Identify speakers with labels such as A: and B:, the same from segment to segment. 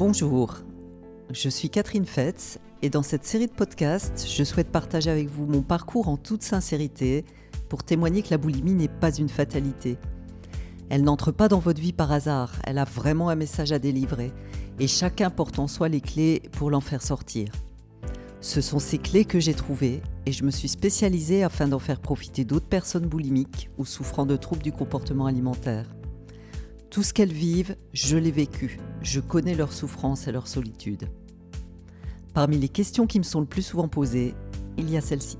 A: Bonjour, je suis Catherine Fetz et dans cette série de podcasts, je souhaite partager avec vous mon parcours en toute sincérité pour témoigner que la boulimie n'est pas une fatalité. Elle n'entre pas dans votre vie par hasard, elle a vraiment un message à délivrer et chacun porte en soi les clés pour l'en faire sortir. Ce sont ces clés que j'ai trouvées et je me suis spécialisée afin d'en faire profiter d'autres personnes boulimiques ou souffrant de troubles du comportement alimentaire. Tout ce qu'elles vivent, je l'ai vécu. Je connais leur souffrance et leur solitude. Parmi les questions qui me sont le plus souvent posées, il y a celle-ci.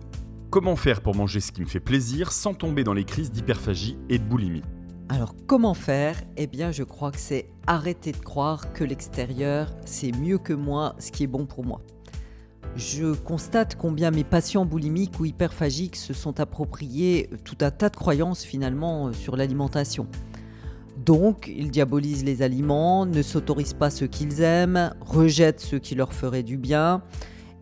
B: Comment faire pour manger ce qui me fait plaisir sans tomber dans les crises d'hyperphagie et de boulimie?
A: Alors comment faire? Eh bien je crois que c'est arrêter de croire que l'extérieur, c'est mieux que moi ce qui est bon pour moi. Je constate combien mes patients boulimiques ou hyperphagiques se sont appropriés tout un tas de croyances finalement sur l'alimentation. Donc, ils diabolisent les aliments, ne s'autorisent pas ce qu'ils aiment, rejettent ce qui leur ferait du bien.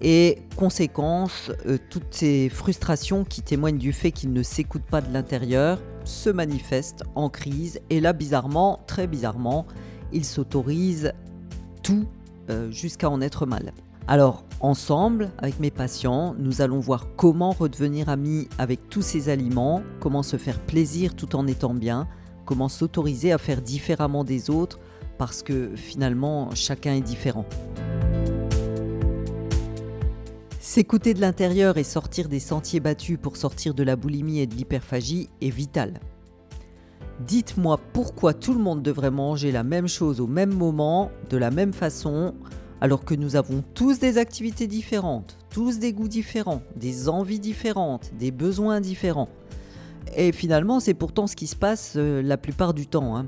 A: Et conséquence, euh, toutes ces frustrations qui témoignent du fait qu'ils ne s'écoutent pas de l'intérieur se manifestent en crise. Et là, bizarrement, très bizarrement, ils s'autorisent tout euh, jusqu'à en être mal. Alors, ensemble, avec mes patients, nous allons voir comment redevenir amis avec tous ces aliments, comment se faire plaisir tout en étant bien, comment s'autoriser à faire différemment des autres parce que finalement chacun est différent. S'écouter de l'intérieur et sortir des sentiers battus pour sortir de la boulimie et de l'hyperphagie est vital. Dites-moi pourquoi tout le monde devrait manger la même chose au même moment, de la même façon, alors que nous avons tous des activités différentes, tous des goûts différents, des envies différentes, des besoins différents. Et finalement, c'est pourtant ce qui se passe euh, la plupart du temps. Hein.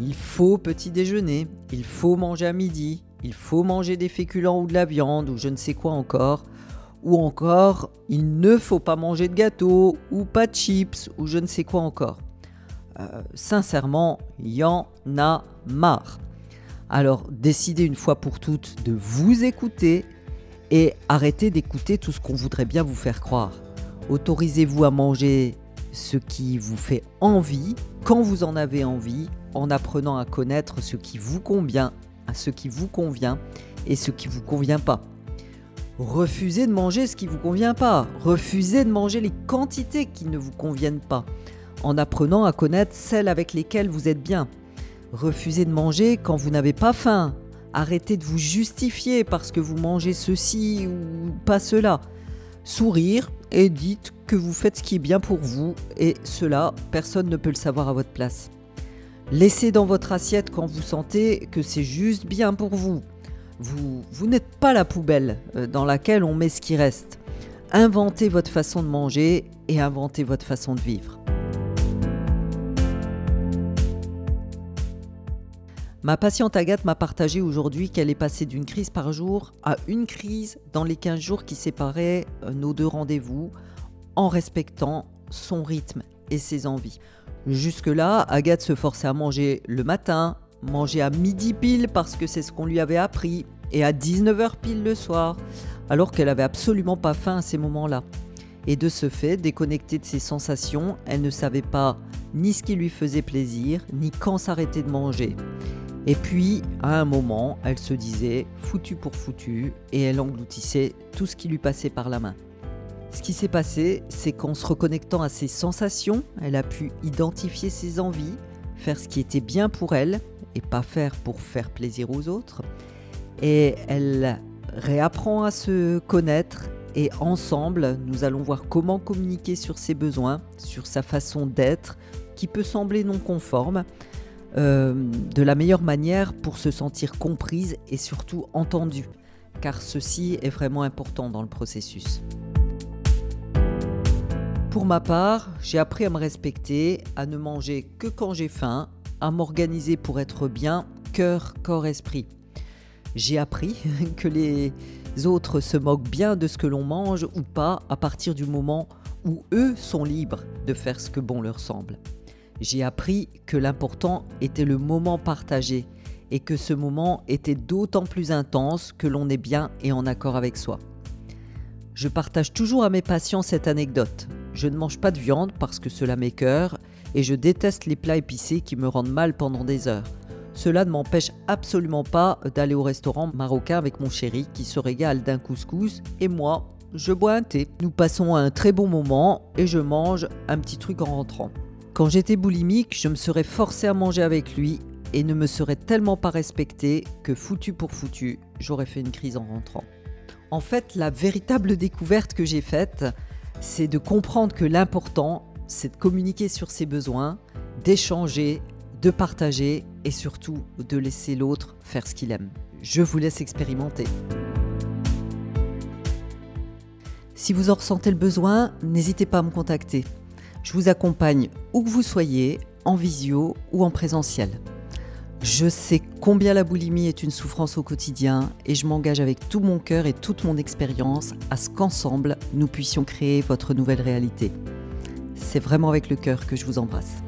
A: Il faut petit déjeuner, il faut manger à midi, il faut manger des féculents ou de la viande ou je ne sais quoi encore. Ou encore, il ne faut pas manger de gâteau ou pas de chips ou je ne sais quoi encore. Euh, sincèrement, il y en a marre. Alors décidez une fois pour toutes de vous écouter et arrêtez d'écouter tout ce qu'on voudrait bien vous faire croire. Autorisez-vous à manger ce qui vous fait envie, quand vous en avez envie, en apprenant à connaître ce qui vous convient, à ce qui vous convient et ce qui vous convient pas. Refusez de manger ce qui vous convient pas. Refusez de manger les quantités qui ne vous conviennent pas, en apprenant à connaître celles avec lesquelles vous êtes bien. Refusez de manger quand vous n'avez pas faim. Arrêtez de vous justifier parce que vous mangez ceci ou pas cela. Sourire et dites que vous faites ce qui est bien pour vous et cela, personne ne peut le savoir à votre place. Laissez dans votre assiette quand vous sentez que c'est juste bien pour vous. Vous, vous n'êtes pas la poubelle euh, dans laquelle on met ce qui reste. Inventez votre façon de manger et inventez votre façon de vivre. Ma patiente Agathe m'a partagé aujourd'hui qu'elle est passée d'une crise par jour à une crise dans les 15 jours qui séparaient euh, nos deux rendez-vous en respectant son rythme et ses envies. Jusque-là, Agathe se forçait à manger le matin, manger à midi pile parce que c'est ce qu'on lui avait appris, et à 19h pile le soir, alors qu'elle avait absolument pas faim à ces moments-là. Et de ce fait, déconnectée de ses sensations, elle ne savait pas ni ce qui lui faisait plaisir, ni quand s'arrêter de manger. Et puis, à un moment, elle se disait foutu pour foutu, et elle engloutissait tout ce qui lui passait par la main. Ce qui s'est passé, c'est qu'en se reconnectant à ses sensations, elle a pu identifier ses envies, faire ce qui était bien pour elle et pas faire pour faire plaisir aux autres. Et elle réapprend à se connaître et ensemble, nous allons voir comment communiquer sur ses besoins, sur sa façon d'être, qui peut sembler non conforme, euh, de la meilleure manière pour se sentir comprise et surtout entendue, car ceci est vraiment important dans le processus. Pour ma part, j'ai appris à me respecter, à ne manger que quand j'ai faim, à m'organiser pour être bien, cœur, corps, esprit. J'ai appris que les autres se moquent bien de ce que l'on mange ou pas à partir du moment où eux sont libres de faire ce que bon leur semble. J'ai appris que l'important était le moment partagé et que ce moment était d'autant plus intense que l'on est bien et en accord avec soi. Je partage toujours à mes patients cette anecdote. Je ne mange pas de viande parce que cela m'écœure et je déteste les plats épicés qui me rendent mal pendant des heures. Cela ne m'empêche absolument pas d'aller au restaurant marocain avec mon chéri qui se régale d'un couscous et moi, je bois un thé. Nous passons un très bon moment et je mange un petit truc en rentrant. Quand j'étais boulimique, je me serais forcé à manger avec lui et ne me serait tellement pas respecté que foutu pour foutu, j'aurais fait une crise en rentrant. En fait, la véritable découverte que j'ai faite, c'est de comprendre que l'important, c'est de communiquer sur ses besoins, d'échanger, de partager et surtout de laisser l'autre faire ce qu'il aime. Je vous laisse expérimenter. Si vous en ressentez le besoin, n'hésitez pas à me contacter. Je vous accompagne où que vous soyez, en visio ou en présentiel. Je sais combien la boulimie est une souffrance au quotidien et je m'engage avec tout mon cœur et toute mon expérience à ce qu'ensemble, nous puissions créer votre nouvelle réalité. C'est vraiment avec le cœur que je vous embrasse.